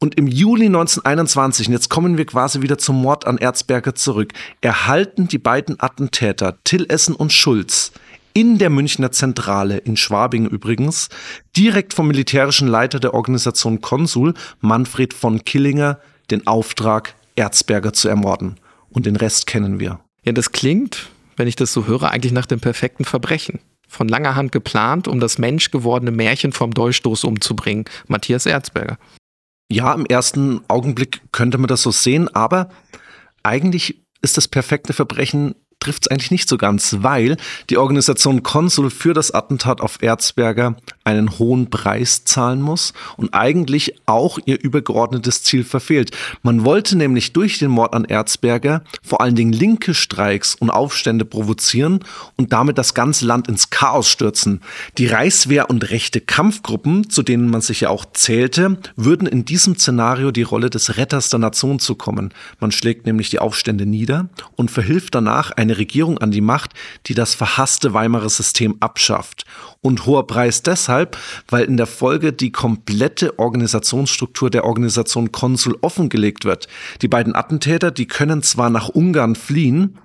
Und im Juli 1921, und jetzt kommen wir quasi wieder zum Mord an Erzberger zurück, erhalten die beiden Attentäter Till Essen und Schulz in der Münchner Zentrale, in Schwabing übrigens, direkt vom militärischen Leiter der Organisation Konsul, Manfred von Killinger, den Auftrag, Erzberger zu ermorden. Und den Rest kennen wir. Ja, das klingt, wenn ich das so höre, eigentlich nach dem perfekten Verbrechen. Von langer Hand geplant, um das menschgewordene Märchen vom Dolchstoß umzubringen. Matthias Erzberger. Ja, im ersten Augenblick könnte man das so sehen, aber eigentlich ist das perfekte Verbrechen trifft es eigentlich nicht so ganz, weil die Organisation Konsul für das Attentat auf Erzberger einen hohen Preis zahlen muss und eigentlich auch ihr übergeordnetes Ziel verfehlt. Man wollte nämlich durch den Mord an Erzberger vor allen Dingen linke Streiks und Aufstände provozieren und damit das ganze Land ins Chaos stürzen. Die Reichswehr und rechte Kampfgruppen, zu denen man sich ja auch zählte, würden in diesem Szenario die Rolle des Retters der Nation zukommen. Man schlägt nämlich die Aufstände nieder und verhilft danach eine Regierung an die Macht, die das verhasste Weimarer System abschafft. Und hoher Preis deshalb, weil in der Folge die komplette Organisationsstruktur der Organisation Konsul offengelegt wird. Die beiden Attentäter, die können zwar nach Ungarn fliehen,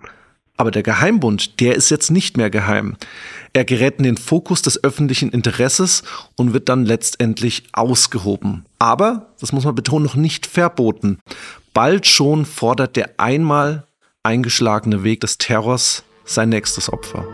aber der Geheimbund, der ist jetzt nicht mehr geheim. Er gerät in den Fokus des öffentlichen Interesses und wird dann letztendlich ausgehoben. Aber, das muss man betonen, noch nicht verboten. Bald schon fordert der einmal eingeschlagene Weg des Terrors sein nächstes Opfer.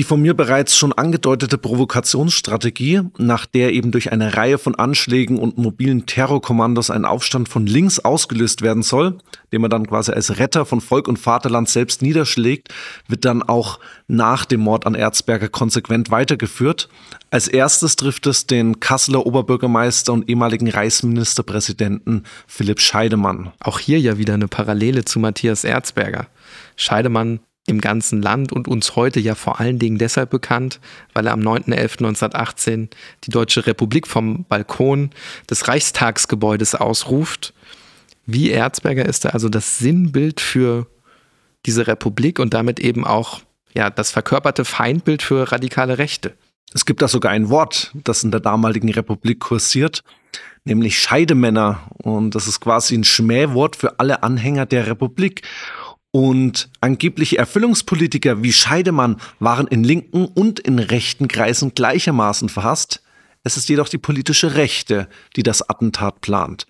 Die von mir bereits schon angedeutete Provokationsstrategie, nach der eben durch eine Reihe von Anschlägen und mobilen Terrorkommandos ein Aufstand von links ausgelöst werden soll, den man dann quasi als Retter von Volk und Vaterland selbst niederschlägt, wird dann auch nach dem Mord an Erzberger konsequent weitergeführt. Als erstes trifft es den Kasseler Oberbürgermeister und ehemaligen Reichsministerpräsidenten Philipp Scheidemann. Auch hier ja wieder eine Parallele zu Matthias Erzberger. Scheidemann im ganzen Land und uns heute ja vor allen Dingen deshalb bekannt, weil er am 9.11.1918 die Deutsche Republik vom Balkon des Reichstagsgebäudes ausruft. Wie Erzberger ist er also das Sinnbild für diese Republik und damit eben auch ja, das verkörperte Feindbild für radikale Rechte. Es gibt da sogar ein Wort, das in der damaligen Republik kursiert, nämlich Scheidemänner. Und das ist quasi ein Schmähwort für alle Anhänger der Republik. Und angebliche Erfüllungspolitiker wie Scheidemann waren in linken und in rechten Kreisen gleichermaßen verhasst. Es ist jedoch die politische Rechte, die das Attentat plant.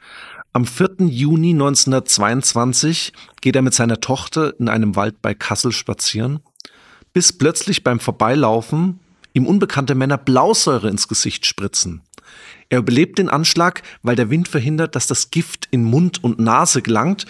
Am 4. Juni 1922 geht er mit seiner Tochter in einem Wald bei Kassel spazieren, bis plötzlich beim Vorbeilaufen ihm unbekannte Männer Blausäure ins Gesicht spritzen. Er überlebt den Anschlag, weil der Wind verhindert, dass das Gift in Mund und Nase gelangt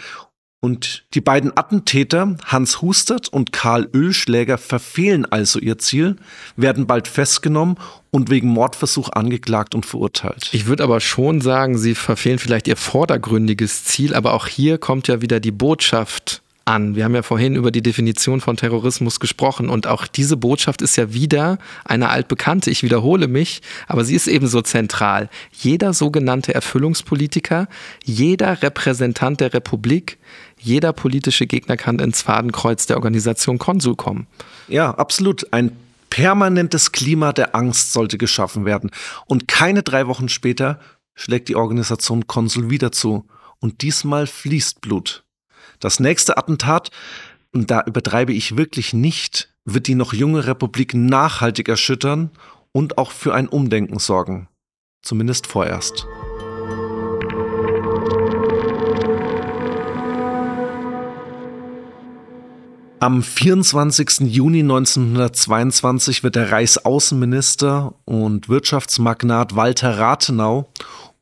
und die beiden Attentäter, Hans Hustert und Karl Ölschläger, verfehlen also ihr Ziel, werden bald festgenommen und wegen Mordversuch angeklagt und verurteilt. Ich würde aber schon sagen, sie verfehlen vielleicht ihr vordergründiges Ziel, aber auch hier kommt ja wieder die Botschaft an. Wir haben ja vorhin über die Definition von Terrorismus gesprochen und auch diese Botschaft ist ja wieder eine altbekannte. Ich wiederhole mich, aber sie ist ebenso zentral. Jeder sogenannte Erfüllungspolitiker, jeder Repräsentant der Republik, jeder politische Gegner kann ins Fadenkreuz der Organisation Konsul kommen. Ja, absolut. Ein permanentes Klima der Angst sollte geschaffen werden. Und keine drei Wochen später schlägt die Organisation Konsul wieder zu. Und diesmal fließt Blut. Das nächste Attentat, und da übertreibe ich wirklich nicht, wird die noch junge Republik nachhaltig erschüttern und auch für ein Umdenken sorgen. Zumindest vorerst. Am 24. Juni 1922 wird der Reichsaußenminister und Wirtschaftsmagnat Walter Rathenau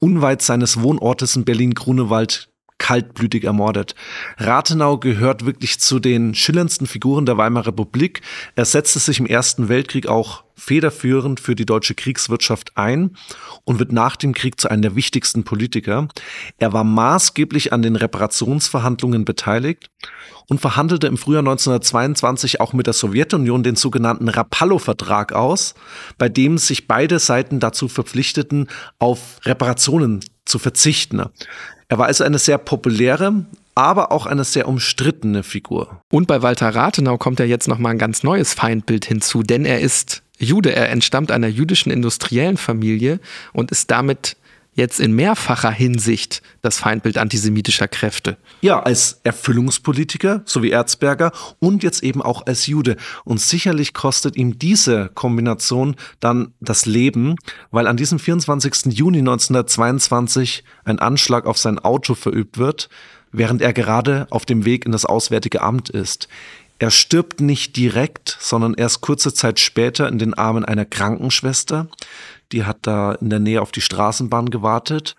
unweit seines Wohnortes in Berlin-Grunewald kaltblütig ermordet. Rathenau gehört wirklich zu den schillerndsten Figuren der Weimarer Republik. Er setzte sich im Ersten Weltkrieg auch federführend für die deutsche Kriegswirtschaft ein und wird nach dem Krieg zu einem der wichtigsten Politiker. Er war maßgeblich an den Reparationsverhandlungen beteiligt und verhandelte im Frühjahr 1922 auch mit der Sowjetunion den sogenannten Rapallo-Vertrag aus, bei dem sich beide Seiten dazu verpflichteten, auf Reparationen zu verzichten. Er war also eine sehr populäre, aber auch eine sehr umstrittene Figur. Und bei Walter Rathenau kommt ja jetzt nochmal ein ganz neues Feindbild hinzu, denn er ist Jude. Er entstammt einer jüdischen industriellen Familie und ist damit jetzt in mehrfacher Hinsicht das Feindbild antisemitischer Kräfte. Ja, als Erfüllungspolitiker, so wie Erzberger, und jetzt eben auch als Jude. Und sicherlich kostet ihm diese Kombination dann das Leben, weil an diesem 24. Juni 1922 ein Anschlag auf sein Auto verübt wird, während er gerade auf dem Weg in das Auswärtige Amt ist. Er stirbt nicht direkt, sondern erst kurze Zeit später in den Armen einer Krankenschwester. Die hat da in der Nähe auf die Straßenbahn gewartet.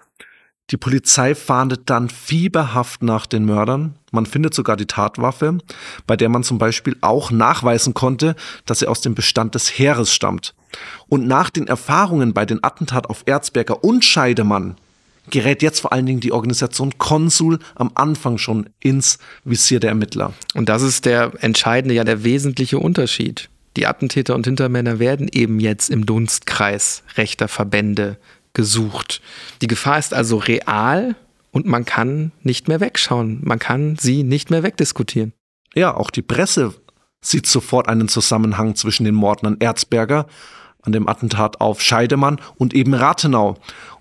Die Polizei fahndet dann fieberhaft nach den Mördern. Man findet sogar die Tatwaffe, bei der man zum Beispiel auch nachweisen konnte, dass sie aus dem Bestand des Heeres stammt. Und nach den Erfahrungen bei den Attentat auf Erzberger und Scheidemann gerät jetzt vor allen Dingen die Organisation Konsul am Anfang schon ins Visier der Ermittler. Und das ist der entscheidende, ja der wesentliche Unterschied. Die Attentäter und Hintermänner werden eben jetzt im Dunstkreis rechter Verbände gesucht. Die Gefahr ist also real und man kann nicht mehr wegschauen. Man kann sie nicht mehr wegdiskutieren. Ja, auch die Presse sieht sofort einen Zusammenhang zwischen den Morden an Erzberger an dem Attentat auf Scheidemann und eben Rathenau.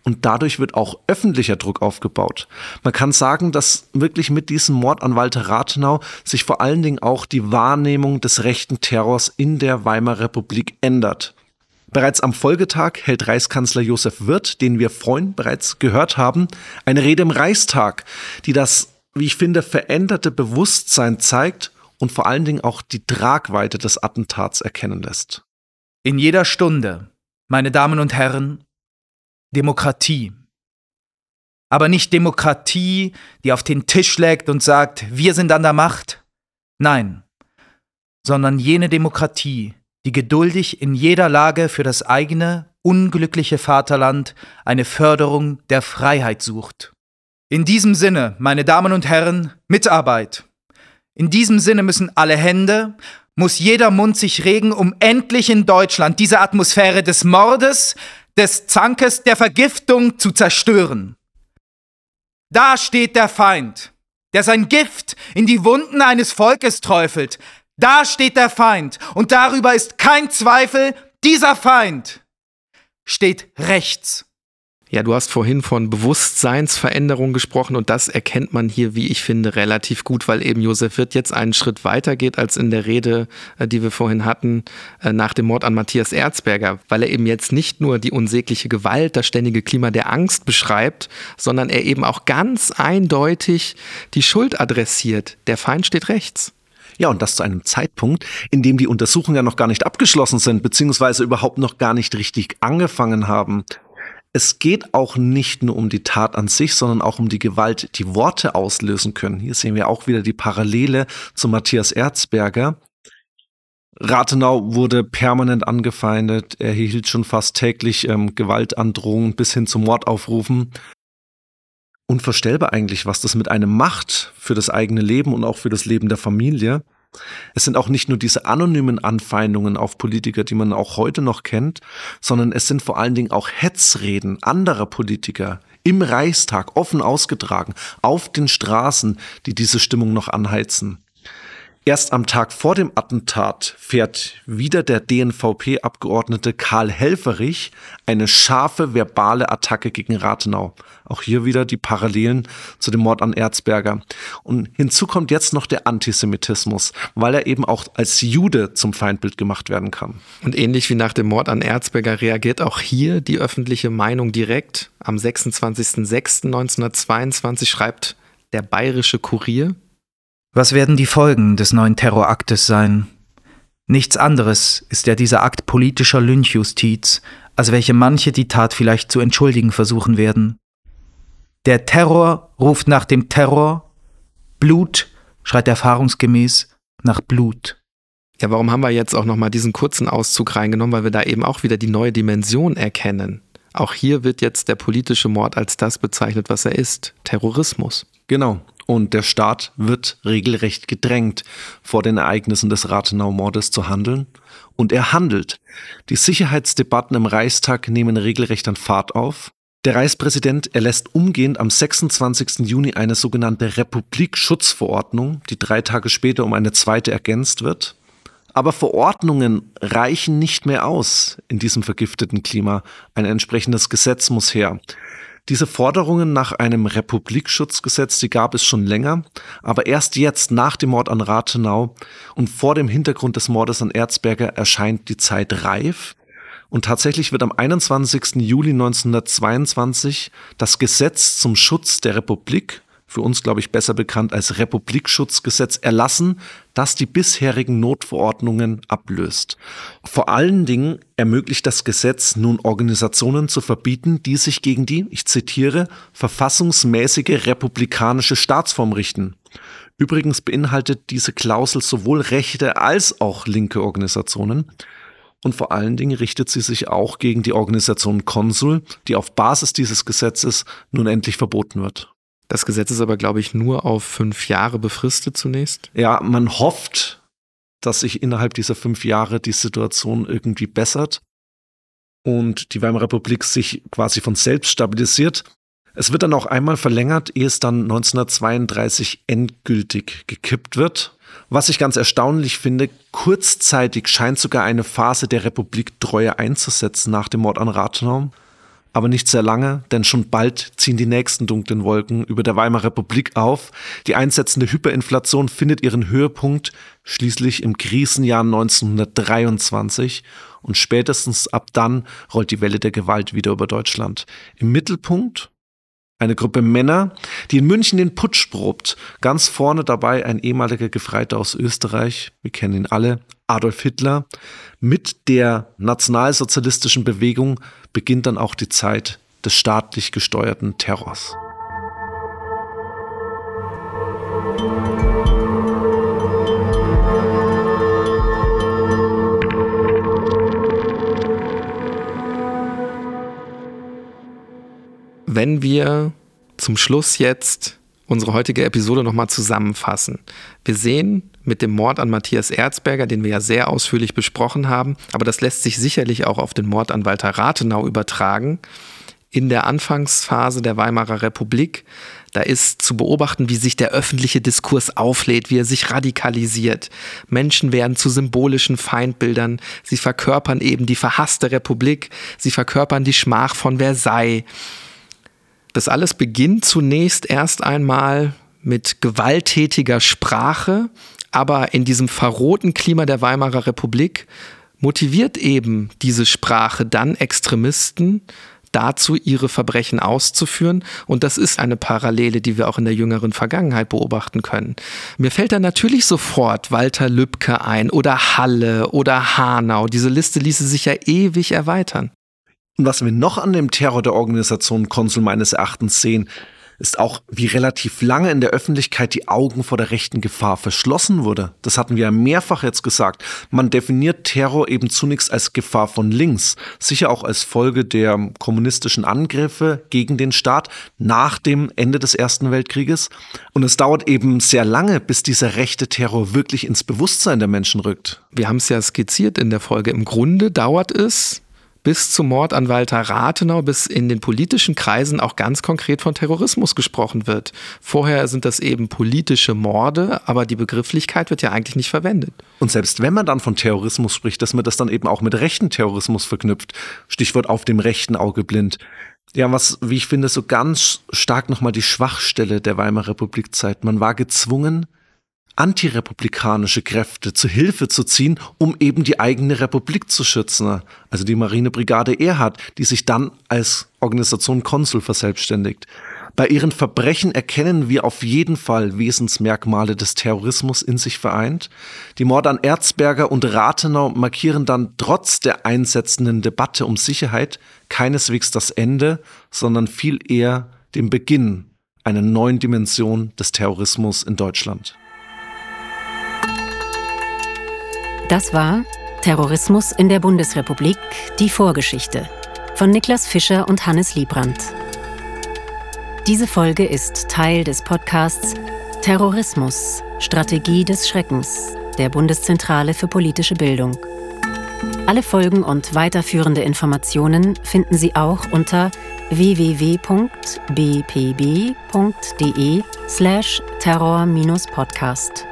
Und dadurch wird auch öffentlicher Druck aufgebaut. Man kann sagen, dass wirklich mit diesem Mord an Walter Rathenau sich vor allen Dingen auch die Wahrnehmung des rechten Terrors in der Weimarer Republik ändert. Bereits am Folgetag hält Reichskanzler Josef Wirth, den wir vorhin bereits gehört haben, eine Rede im Reichstag, die das, wie ich finde, veränderte Bewusstsein zeigt und vor allen Dingen auch die Tragweite des Attentats erkennen lässt. In jeder Stunde, meine Damen und Herren, Demokratie. Aber nicht Demokratie, die auf den Tisch schlägt und sagt, wir sind an der Macht. Nein, sondern jene Demokratie, die geduldig in jeder Lage für das eigene, unglückliche Vaterland eine Förderung der Freiheit sucht. In diesem Sinne, meine Damen und Herren, Mitarbeit. In diesem Sinne müssen alle Hände, muss jeder Mund sich regen, um endlich in Deutschland diese Atmosphäre des Mordes, des Zankes, der Vergiftung zu zerstören. Da steht der Feind, der sein Gift in die Wunden eines Volkes träufelt. Da steht der Feind, und darüber ist kein Zweifel, dieser Feind steht rechts. Ja, du hast vorhin von Bewusstseinsveränderung gesprochen und das erkennt man hier, wie ich finde, relativ gut, weil eben Josef Wirth jetzt einen Schritt weiter geht als in der Rede, äh, die wir vorhin hatten, äh, nach dem Mord an Matthias Erzberger, weil er eben jetzt nicht nur die unsägliche Gewalt, das ständige Klima der Angst beschreibt, sondern er eben auch ganz eindeutig die Schuld adressiert. Der Feind steht rechts. Ja, und das zu einem Zeitpunkt, in dem die Untersuchungen ja noch gar nicht abgeschlossen sind, beziehungsweise überhaupt noch gar nicht richtig angefangen haben. Es geht auch nicht nur um die Tat an sich, sondern auch um die Gewalt, die Worte auslösen können. Hier sehen wir auch wieder die Parallele zu Matthias Erzberger. Rathenau wurde permanent angefeindet. Er hielt schon fast täglich ähm, Gewaltandrohungen bis hin zu Mordaufrufen. Unvorstellbar eigentlich, was das mit einem macht für das eigene Leben und auch für das Leben der Familie. Es sind auch nicht nur diese anonymen Anfeindungen auf Politiker, die man auch heute noch kennt, sondern es sind vor allen Dingen auch Hetzreden anderer Politiker im Reichstag offen ausgetragen, auf den Straßen, die diese Stimmung noch anheizen. Erst am Tag vor dem Attentat fährt wieder der DNVP-Abgeordnete Karl Helferich eine scharfe verbale Attacke gegen Rathenau. Auch hier wieder die Parallelen zu dem Mord an Erzberger. Und hinzu kommt jetzt noch der Antisemitismus, weil er eben auch als Jude zum Feindbild gemacht werden kann. Und ähnlich wie nach dem Mord an Erzberger reagiert auch hier die öffentliche Meinung direkt. Am 26.06.1922 schreibt der Bayerische Kurier, was werden die Folgen des neuen Terroraktes sein? Nichts anderes ist ja dieser Akt politischer Lynchjustiz, als welche manche die Tat vielleicht zu entschuldigen versuchen werden. Der Terror ruft nach dem Terror, Blut schreit erfahrungsgemäß nach Blut. Ja, warum haben wir jetzt auch nochmal diesen kurzen Auszug reingenommen? Weil wir da eben auch wieder die neue Dimension erkennen. Auch hier wird jetzt der politische Mord als das bezeichnet, was er ist: Terrorismus. Genau. Und der Staat wird regelrecht gedrängt, vor den Ereignissen des Rathenau-Mordes zu handeln. Und er handelt. Die Sicherheitsdebatten im Reichstag nehmen regelrecht an Fahrt auf. Der Reichspräsident erlässt umgehend am 26. Juni eine sogenannte Republikschutzverordnung, die drei Tage später um eine zweite ergänzt wird. Aber Verordnungen reichen nicht mehr aus in diesem vergifteten Klima. Ein entsprechendes Gesetz muss her. Diese Forderungen nach einem Republikschutzgesetz, die gab es schon länger, aber erst jetzt nach dem Mord an Rathenau und vor dem Hintergrund des Mordes an Erzberger erscheint die Zeit reif. Und tatsächlich wird am 21. Juli 1922 das Gesetz zum Schutz der Republik für uns, glaube ich, besser bekannt als Republikschutzgesetz, erlassen, das die bisherigen Notverordnungen ablöst. Vor allen Dingen ermöglicht das Gesetz nun Organisationen zu verbieten, die sich gegen die, ich zitiere, verfassungsmäßige republikanische Staatsform richten. Übrigens beinhaltet diese Klausel sowohl rechte als auch linke Organisationen. Und vor allen Dingen richtet sie sich auch gegen die Organisation Konsul, die auf Basis dieses Gesetzes nun endlich verboten wird. Das Gesetz ist aber, glaube ich, nur auf fünf Jahre befristet zunächst. Ja, man hofft, dass sich innerhalb dieser fünf Jahre die Situation irgendwie bessert und die Weimarer Republik sich quasi von selbst stabilisiert. Es wird dann auch einmal verlängert, ehe es dann 1932 endgültig gekippt wird. Was ich ganz erstaunlich finde, kurzzeitig scheint sogar eine Phase der Republiktreue einzusetzen nach dem Mord an Rathenau aber nicht sehr lange, denn schon bald ziehen die nächsten dunklen Wolken über der Weimarer Republik auf. Die einsetzende Hyperinflation findet ihren Höhepunkt schließlich im Krisenjahr 1923 und spätestens ab dann rollt die Welle der Gewalt wieder über Deutschland. Im Mittelpunkt eine Gruppe Männer, die in München den Putsch probt. Ganz vorne dabei ein ehemaliger Gefreiter aus Österreich, wir kennen ihn alle, Adolf Hitler. Mit der nationalsozialistischen Bewegung beginnt dann auch die Zeit des staatlich gesteuerten Terrors. Wenn wir zum Schluss jetzt unsere heutige Episode nochmal zusammenfassen. Wir sehen mit dem Mord an Matthias Erzberger, den wir ja sehr ausführlich besprochen haben, aber das lässt sich sicherlich auch auf den Mord an Walter Rathenau übertragen. In der Anfangsphase der Weimarer Republik, da ist zu beobachten, wie sich der öffentliche Diskurs auflädt, wie er sich radikalisiert. Menschen werden zu symbolischen Feindbildern, sie verkörpern eben die verhasste Republik, sie verkörpern die Schmach von Versailles. Das alles beginnt zunächst erst einmal mit gewalttätiger Sprache, aber in diesem verrohten Klima der Weimarer Republik motiviert eben diese Sprache dann Extremisten dazu, ihre Verbrechen auszuführen. Und das ist eine Parallele, die wir auch in der jüngeren Vergangenheit beobachten können. Mir fällt da natürlich sofort Walter Lübcke ein oder Halle oder Hanau. Diese Liste ließe sich ja ewig erweitern. Und was wir noch an dem Terror der Organisation Konsul meines Erachtens sehen, ist auch, wie relativ lange in der Öffentlichkeit die Augen vor der rechten Gefahr verschlossen wurde. Das hatten wir ja mehrfach jetzt gesagt. Man definiert Terror eben zunächst als Gefahr von links, sicher auch als Folge der kommunistischen Angriffe gegen den Staat nach dem Ende des Ersten Weltkrieges. Und es dauert eben sehr lange, bis dieser rechte Terror wirklich ins Bewusstsein der Menschen rückt. Wir haben es ja skizziert in der Folge. Im Grunde dauert es bis zum Mord an Walter Rathenau, bis in den politischen Kreisen auch ganz konkret von Terrorismus gesprochen wird. Vorher sind das eben politische Morde, aber die Begrifflichkeit wird ja eigentlich nicht verwendet. Und selbst wenn man dann von Terrorismus spricht, dass man das dann eben auch mit rechten Terrorismus verknüpft. Stichwort auf dem rechten Auge blind. Ja, was, wie ich finde, so ganz stark nochmal die Schwachstelle der Weimarer Republik zeigt. Man war gezwungen, antirepublikanische Kräfte zu Hilfe zu ziehen, um eben die eigene Republik zu schützen. Also die Marinebrigade Erhard, die sich dann als Organisation Konsul verselbstständigt. Bei ihren Verbrechen erkennen wir auf jeden Fall Wesensmerkmale des Terrorismus in sich vereint. Die Morde an Erzberger und Rathenau markieren dann trotz der einsetzenden Debatte um Sicherheit keineswegs das Ende, sondern viel eher den Beginn einer neuen Dimension des Terrorismus in Deutschland. Das war Terrorismus in der Bundesrepublik, die Vorgeschichte von Niklas Fischer und Hannes Liebrandt. Diese Folge ist Teil des Podcasts Terrorismus, Strategie des Schreckens der Bundeszentrale für politische Bildung. Alle Folgen und weiterführende Informationen finden Sie auch unter www.bpb.de slash terror-podcast.